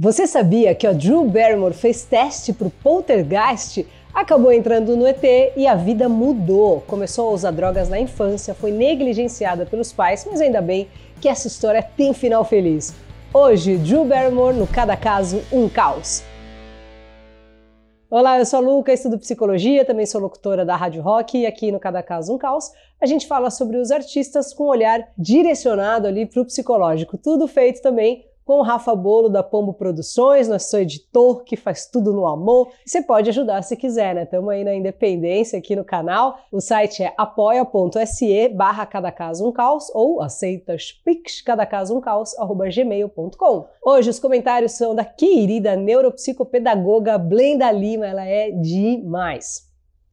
Você sabia que a Drew Barrymore fez teste para o Poltergeist? Acabou entrando no ET e a vida mudou. Começou a usar drogas na infância, foi negligenciada pelos pais, mas ainda bem que essa história tem final feliz. Hoje, Drew Barrymore no Cada Caso, um caos. Olá, eu sou a Luca, estudo psicologia, também sou locutora da Rádio Rock e aqui no Cada Caso um Caos a gente fala sobre os artistas com um olhar direcionado ali para o psicológico. Tudo feito também com o Rafa Bolo da Pombo Produções, nosso editor que faz tudo no amor. Você pode ajudar se quiser, né? Estamos aí na Independência aqui no canal. O site é apoia.se barra cada caso um caos ou aceitas pix cada caso um caos arroba gmail.com. Hoje os comentários são da querida neuropsicopedagoga Blenda Lima, ela é demais.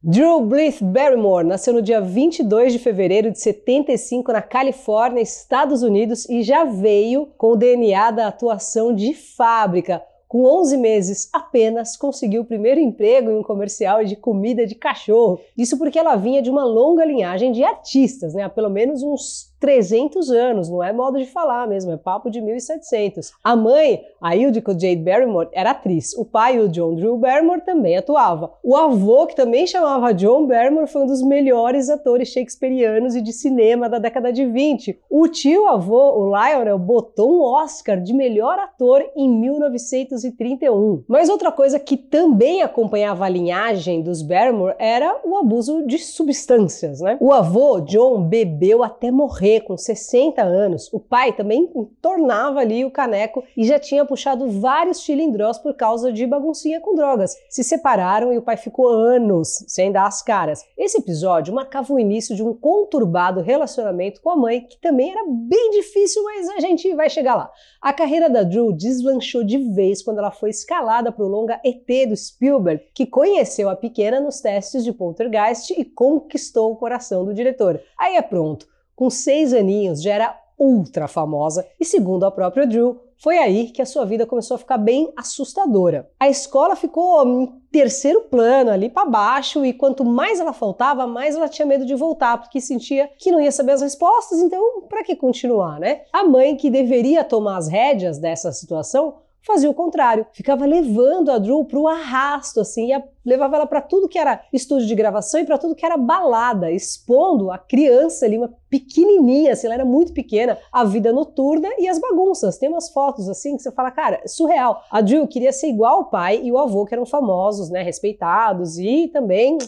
Drew Blythe Barrymore nasceu no dia 22 de fevereiro de 75 na Califórnia, Estados Unidos, e já veio com o DNA da atuação de fábrica. Com 11 meses apenas, conseguiu o primeiro emprego em um comercial de comida de cachorro. Isso porque ela vinha de uma longa linhagem de artistas, né? há pelo menos uns 300 anos, não é modo de falar mesmo, é papo de 1700. A mãe, a Ildiko Jade Barrymore, era atriz. O pai, o John Drew Barrymore, também atuava. O avô, que também chamava John Barrymore, foi um dos melhores atores shakespearianos e de cinema da década de 20. O tio-avô, o Lionel, botou um Oscar de melhor ator em 1931. Mas outra coisa que também acompanhava a linhagem dos Barrymore era o abuso de substâncias, né? O avô, John, bebeu até morrer com 60 anos, o pai também tornava ali o caneco e já tinha puxado vários cilindrós por causa de baguncinha com drogas. Se separaram e o pai ficou anos sem dar as caras. Esse episódio marcava o início de um conturbado relacionamento com a mãe, que também era bem difícil, mas a gente vai chegar lá. A carreira da Drew deslanchou de vez quando ela foi escalada para o longa ET do Spielberg, que conheceu a pequena nos testes de Poltergeist e conquistou o coração do diretor. Aí é pronto com seis aninhos, já era ultra famosa e, segundo a própria Drew, foi aí que a sua vida começou a ficar bem assustadora. A escola ficou em terceiro plano, ali para baixo, e quanto mais ela faltava, mais ela tinha medo de voltar, porque sentia que não ia saber as respostas, então para que continuar, né? A mãe, que deveria tomar as rédeas dessa situação, fazia o contrário, ficava levando a Drew para o arrasto, assim, ia, levava ela para tudo que era estúdio de gravação e para tudo que era balada, expondo a criança ali, uma pequenininha, assim, ela era muito pequena, a vida noturna e as bagunças. Tem umas fotos assim que você fala, cara, surreal. A Drew queria ser igual ao pai e o avô, que eram famosos, né, respeitados e também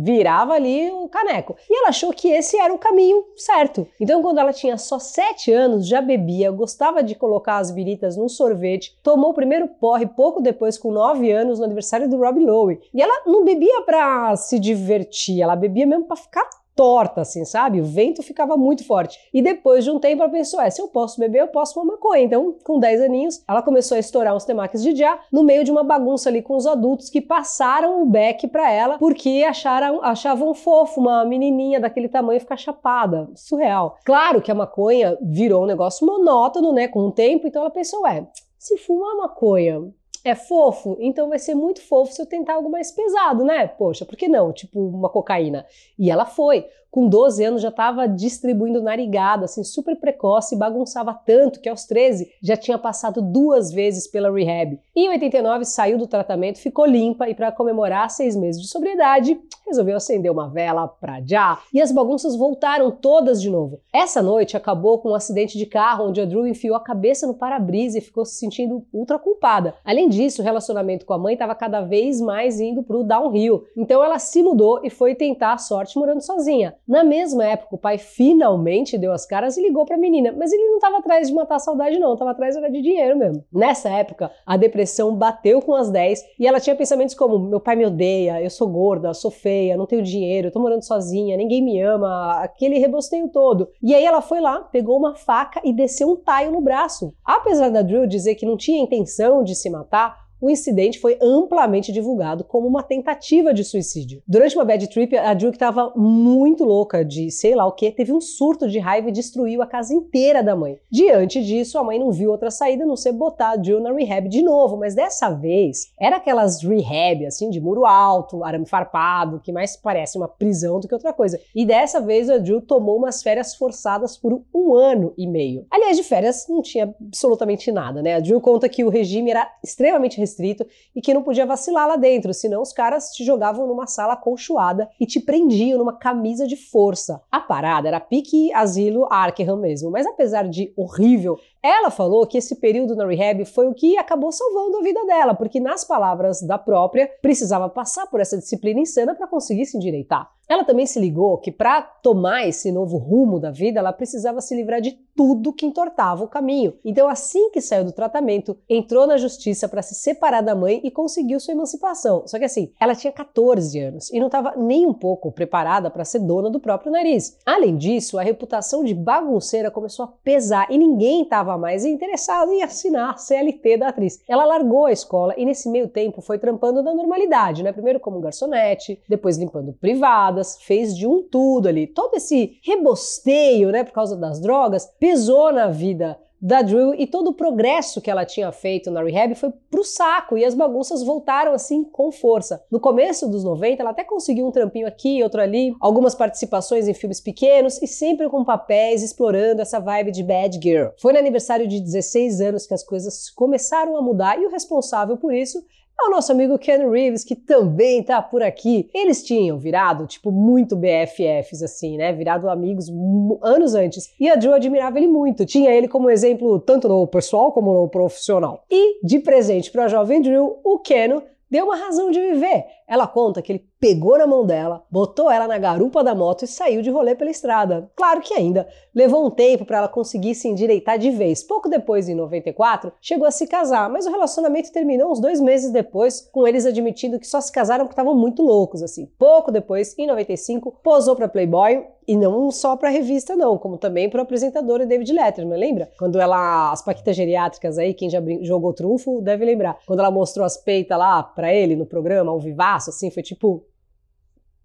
virava ali o caneco. E ela achou que esse era o caminho certo. Então, quando ela tinha só 7 anos, já bebia, gostava de colocar as biritas num sorvete, tomou o primeiro porre pouco depois, com 9 anos, no aniversário do Rob Lowe. E ela não bebia pra se divertir, ela bebia mesmo pra ficar torta, assim, sabe? O vento ficava muito forte. E depois de um tempo ela pensou: é, se eu posso beber, eu posso fumar maconha. Então, com 10 aninhos, ela começou a estourar uns temaques de já no meio de uma bagunça ali com os adultos que passaram o beck para ela porque acharam, achavam fofo uma menininha daquele tamanho ficar chapada. Surreal. Claro que a maconha virou um negócio monótono, né, com o tempo, então ela pensou: é, se fumar maconha é fofo, então vai ser muito fofo se eu tentar algo mais pesado, né? Poxa, por que não? Tipo uma cocaína. E ela foi com 12 anos já estava distribuindo narigada, assim, super precoce e bagunçava tanto que aos 13 já tinha passado duas vezes pela rehab. E em 89 saiu do tratamento, ficou limpa e para comemorar seis meses de sobriedade, resolveu acender uma vela pra já. E as bagunças voltaram todas de novo. Essa noite acabou com um acidente de carro onde a Drew enfiou a cabeça no para-brisa e ficou se sentindo ultra culpada. Além disso, o relacionamento com a mãe estava cada vez mais indo pro downhill. Então ela se mudou e foi tentar a sorte morando sozinha. Na mesma época, o pai finalmente deu as caras e ligou para a menina, mas ele não estava atrás de matar a saudade, não, estava atrás de dinheiro mesmo. Nessa época, a depressão bateu com as 10 e ela tinha pensamentos como: meu pai me odeia, eu sou gorda, sou feia, não tenho dinheiro, tô morando sozinha, ninguém me ama, aquele rebosteio todo. E aí ela foi lá, pegou uma faca e desceu um taio no braço. Apesar da Drew dizer que não tinha intenção de se matar, o incidente foi amplamente divulgado como uma tentativa de suicídio. Durante uma bad trip, a Jill, que estava muito louca de sei lá o que, teve um surto de raiva e destruiu a casa inteira da mãe. Diante disso, a mãe não viu outra saída a não ser botar a Jill na rehab de novo, mas dessa vez era aquelas rehab, assim, de muro alto, arame farpado, que mais parece uma prisão do que outra coisa. E dessa vez a Jill tomou umas férias forçadas por um ano e meio. Aliás, de férias não tinha absolutamente nada, né? A Jill conta que o regime era extremamente restrito e que não podia vacilar lá dentro, senão os caras te jogavam numa sala acolchoada e te prendiam numa camisa de força. A parada era pique asilo Arkham mesmo, mas apesar de horrível, ela falou que esse período na rehab foi o que acabou salvando a vida dela, porque, nas palavras da própria, precisava passar por essa disciplina insana para conseguir se endireitar. Ela também se ligou que para tomar esse novo rumo da vida, ela precisava se livrar de tudo que entortava o caminho. Então, assim que saiu do tratamento, entrou na justiça para se separar da mãe e conseguiu sua emancipação. Só que assim, ela tinha 14 anos e não estava nem um pouco preparada para ser dona do próprio nariz. Além disso, a reputação de bagunceira começou a pesar e ninguém estava mais interessado em assinar a CLT da atriz. Ela largou a escola e nesse meio tempo foi trampando na normalidade, né? Primeiro como garçonete, depois limpando privado fez de um tudo ali. Todo esse rebosteio, né, por causa das drogas, pesou na vida da Drew e todo o progresso que ela tinha feito na rehab foi pro saco e as bagunças voltaram assim com força. No começo dos 90, ela até conseguiu um trampinho aqui, outro ali, algumas participações em filmes pequenos e sempre com papéis explorando essa vibe de bad girl. Foi no aniversário de 16 anos que as coisas começaram a mudar e o responsável por isso é o nosso amigo Ken Reeves, que também tá por aqui. Eles tinham virado, tipo, muito BFFs, assim, né? Virado amigos anos antes. E a Joe admirava ele muito. Tinha ele como exemplo tanto no pessoal como no profissional. E, de presente para a jovem Drew, o Ken deu uma razão de viver. Ela conta que ele pegou na mão dela, botou ela na garupa da moto e saiu de rolê pela estrada. Claro que ainda levou um tempo para ela conseguir se endireitar de vez. Pouco depois, em 94, chegou a se casar, mas o relacionamento terminou uns dois meses depois, com eles admitindo que só se casaram porque estavam muito loucos, assim. Pouco depois, em 95, posou para Playboy e não só para revista não, como também para o apresentador David Letterman, lembra? Quando ela as paquitas geriátricas aí, quem já jogou trunfo deve lembrar. Quando ela mostrou as peitas lá para ele no programa, ao vivaço, assim, foi tipo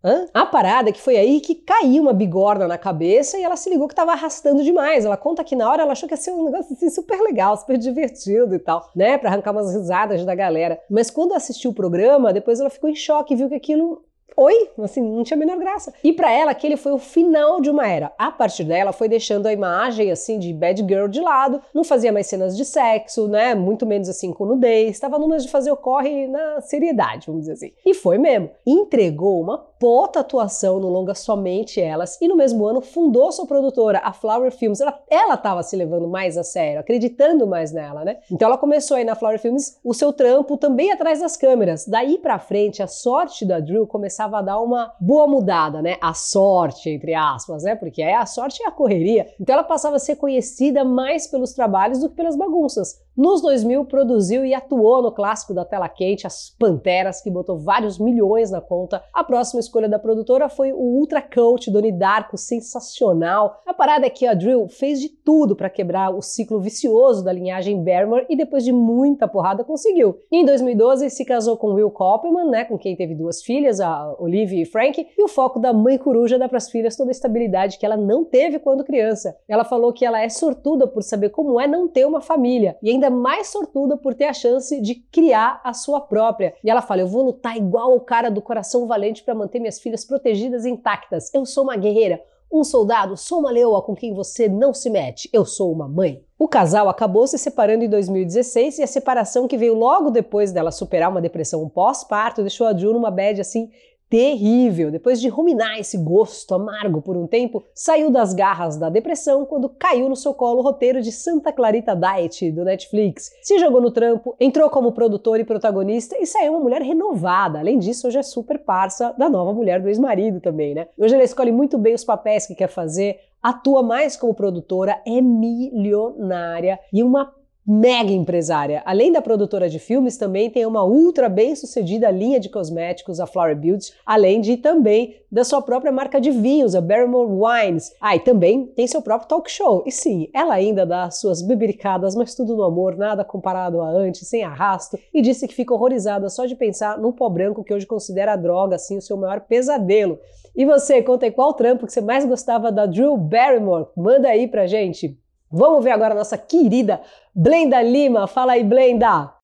Hã? A parada que foi aí que caiu uma bigorna na cabeça e ela se ligou que estava arrastando demais. Ela conta que na hora ela achou que ia ser um negócio assim super legal, super divertido e tal, né? Pra arrancar umas risadas da galera. Mas quando assistiu o programa, depois ela ficou em choque, viu que aquilo Oi? Assim, não tinha a menor graça. E para ela, aquele foi o final de uma era. A partir dela, foi deixando a imagem, assim, de bad girl de lado, não fazia mais cenas de sexo, né? Muito menos, assim, com nudez. Estava numa de fazer o corre na seriedade, vamos dizer assim. E foi mesmo. Entregou uma puta atuação no longa Somente Elas e no mesmo ano fundou sua produtora, a Flower Films. Ela, ela tava se levando mais a sério, acreditando mais nela, né? Então ela começou aí na Flower Films o seu trampo também atrás das câmeras. Daí pra frente, a sorte da Drew começava a dar uma boa mudada, né? A sorte, entre aspas, né? Porque é a sorte é a correria. Então ela passava a ser conhecida mais pelos trabalhos do que pelas bagunças. Nos 2000, produziu e atuou no clássico da tela quente, As Panteras, que botou vários milhões na conta. A próxima escolha da produtora foi o Ultra Coach Donnie Darko, sensacional. A parada é que a Drill fez de tudo para quebrar o ciclo vicioso da linhagem Barrymore e depois de muita porrada conseguiu. Em 2012, se casou com Will Koppelman, né, com quem teve duas filhas, a Olivia e Frank, e o foco da mãe coruja dá para as filhas toda a estabilidade que ela não teve quando criança. Ela falou que ela é sortuda por saber como é não ter uma família e ainda ainda mais sortuda por ter a chance de criar a sua própria. E ela fala: Eu vou lutar igual o cara do coração valente para manter minhas filhas protegidas e intactas. Eu sou uma guerreira. Um soldado, sou uma leoa com quem você não se mete. Eu sou uma mãe. O casal acabou se separando em 2016 e a separação que veio logo depois dela superar uma depressão pós-parto deixou a Ju numa bad assim terrível. Depois de ruminar esse gosto amargo por um tempo, saiu das garras da depressão quando caiu no seu colo o roteiro de Santa Clarita Diet do Netflix. Se jogou no trampo, entrou como produtor e protagonista e saiu uma mulher renovada. Além disso, hoje é super parça da nova mulher do ex-marido também, né? Hoje ela escolhe muito bem os papéis que quer fazer, atua mais como produtora, é milionária e uma mega empresária. Além da produtora de filmes, também tem uma ultra bem-sucedida linha de cosméticos, a Flower Beauty, além de também da sua própria marca de vinhos, a Barrymore Wines. Ah, e também tem seu próprio talk show. E sim, ela ainda dá suas bebericadas, mas tudo no amor, nada comparado a antes, sem arrasto, e disse que fica horrorizada só de pensar no pó branco que hoje considera a droga assim o seu maior pesadelo. E você, conta aí qual trampo que você mais gostava da Drew Barrymore? Manda aí pra gente. Vamos ver agora a nossa querida Blenda Lima. Fala aí, Blenda!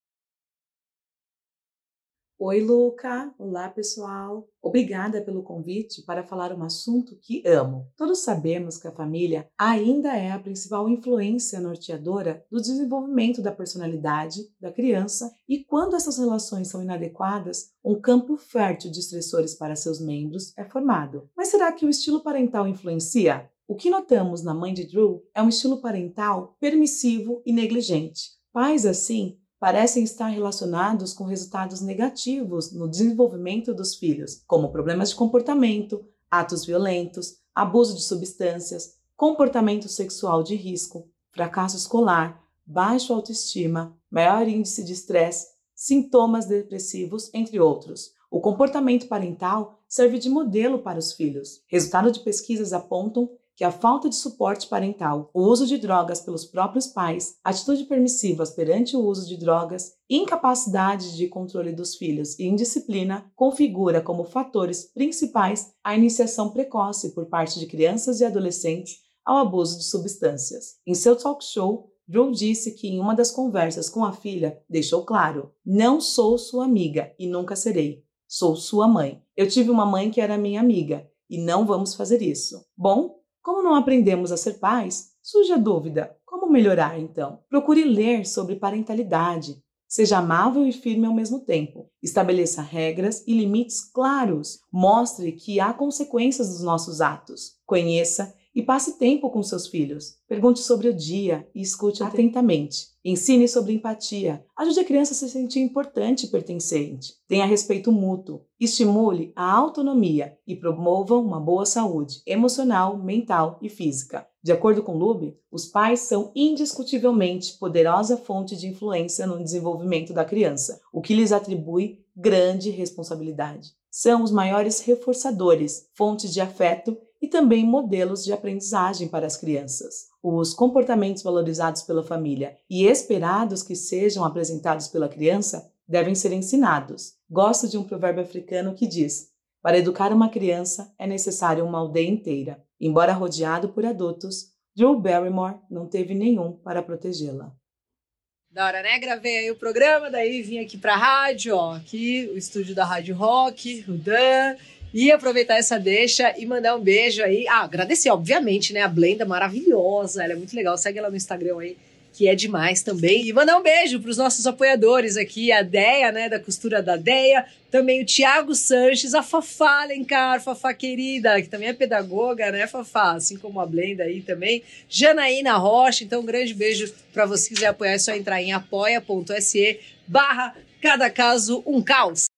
Oi, Luca! Olá, pessoal! Obrigada pelo convite para falar um assunto que amo. Todos sabemos que a família ainda é a principal influência norteadora do desenvolvimento da personalidade da criança e quando essas relações são inadequadas, um campo fértil de estressores para seus membros é formado. Mas será que o estilo parental influencia? O que notamos na mãe de Drew é um estilo parental permissivo e negligente. Pais assim parecem estar relacionados com resultados negativos no desenvolvimento dos filhos, como problemas de comportamento, atos violentos, abuso de substâncias, comportamento sexual de risco, fracasso escolar, baixa autoestima, maior índice de estresse, sintomas depressivos, entre outros. O comportamento parental serve de modelo para os filhos. Resultados de pesquisas apontam que a falta de suporte parental, o uso de drogas pelos próprios pais, atitude permissivas perante o uso de drogas, incapacidade de controle dos filhos e indisciplina configura como fatores principais a iniciação precoce por parte de crianças e adolescentes ao abuso de substâncias. Em seu talk show, Drew disse que em uma das conversas com a filha deixou claro: Não sou sua amiga e nunca serei. Sou sua mãe. Eu tive uma mãe que era minha amiga e não vamos fazer isso. Bom, como não aprendemos a ser pais, surge a dúvida: como melhorar então? Procure ler sobre parentalidade. Seja amável e firme ao mesmo tempo. Estabeleça regras e limites claros. Mostre que há consequências dos nossos atos. Conheça e passe tempo com seus filhos. Pergunte sobre o dia e escute atentamente. Ensine sobre empatia. Ajude a criança a se sentir importante e pertencente. Tenha respeito mútuo. Estimule a autonomia e promova uma boa saúde emocional, mental e física. De acordo com Lube, os pais são indiscutivelmente poderosa fonte de influência no desenvolvimento da criança, o que lhes atribui grande responsabilidade. São os maiores reforçadores, fontes de afeto e também modelos de aprendizagem para as crianças. Os comportamentos valorizados pela família e esperados que sejam apresentados pela criança devem ser ensinados. Gosto de um provérbio africano que diz: Para educar uma criança é necessário uma aldeia inteira. Embora rodeado por adultos, Drew Barrymore não teve nenhum para protegê-la. Da hora, né? Gravei aí o programa, daí vim aqui pra rádio, ó, aqui o estúdio da Rádio Rock, o Dan, e aproveitar essa deixa e mandar um beijo aí. Ah, agradecer, obviamente, né? A Blenda maravilhosa, ela é muito legal. Segue ela no Instagram aí, que é demais também. E mandar um beijo para os nossos apoiadores aqui, a Deia, né? Da costura da Deia. Também o Tiago Sanches, a Fafá Alencar, Fafá querida, que também é pedagoga, né, Fafá? Assim como a Blenda aí também. Janaína Rocha, então um grande beijo para você quiser apoiar, é só entrar em apoia.se barra cada caso um caos.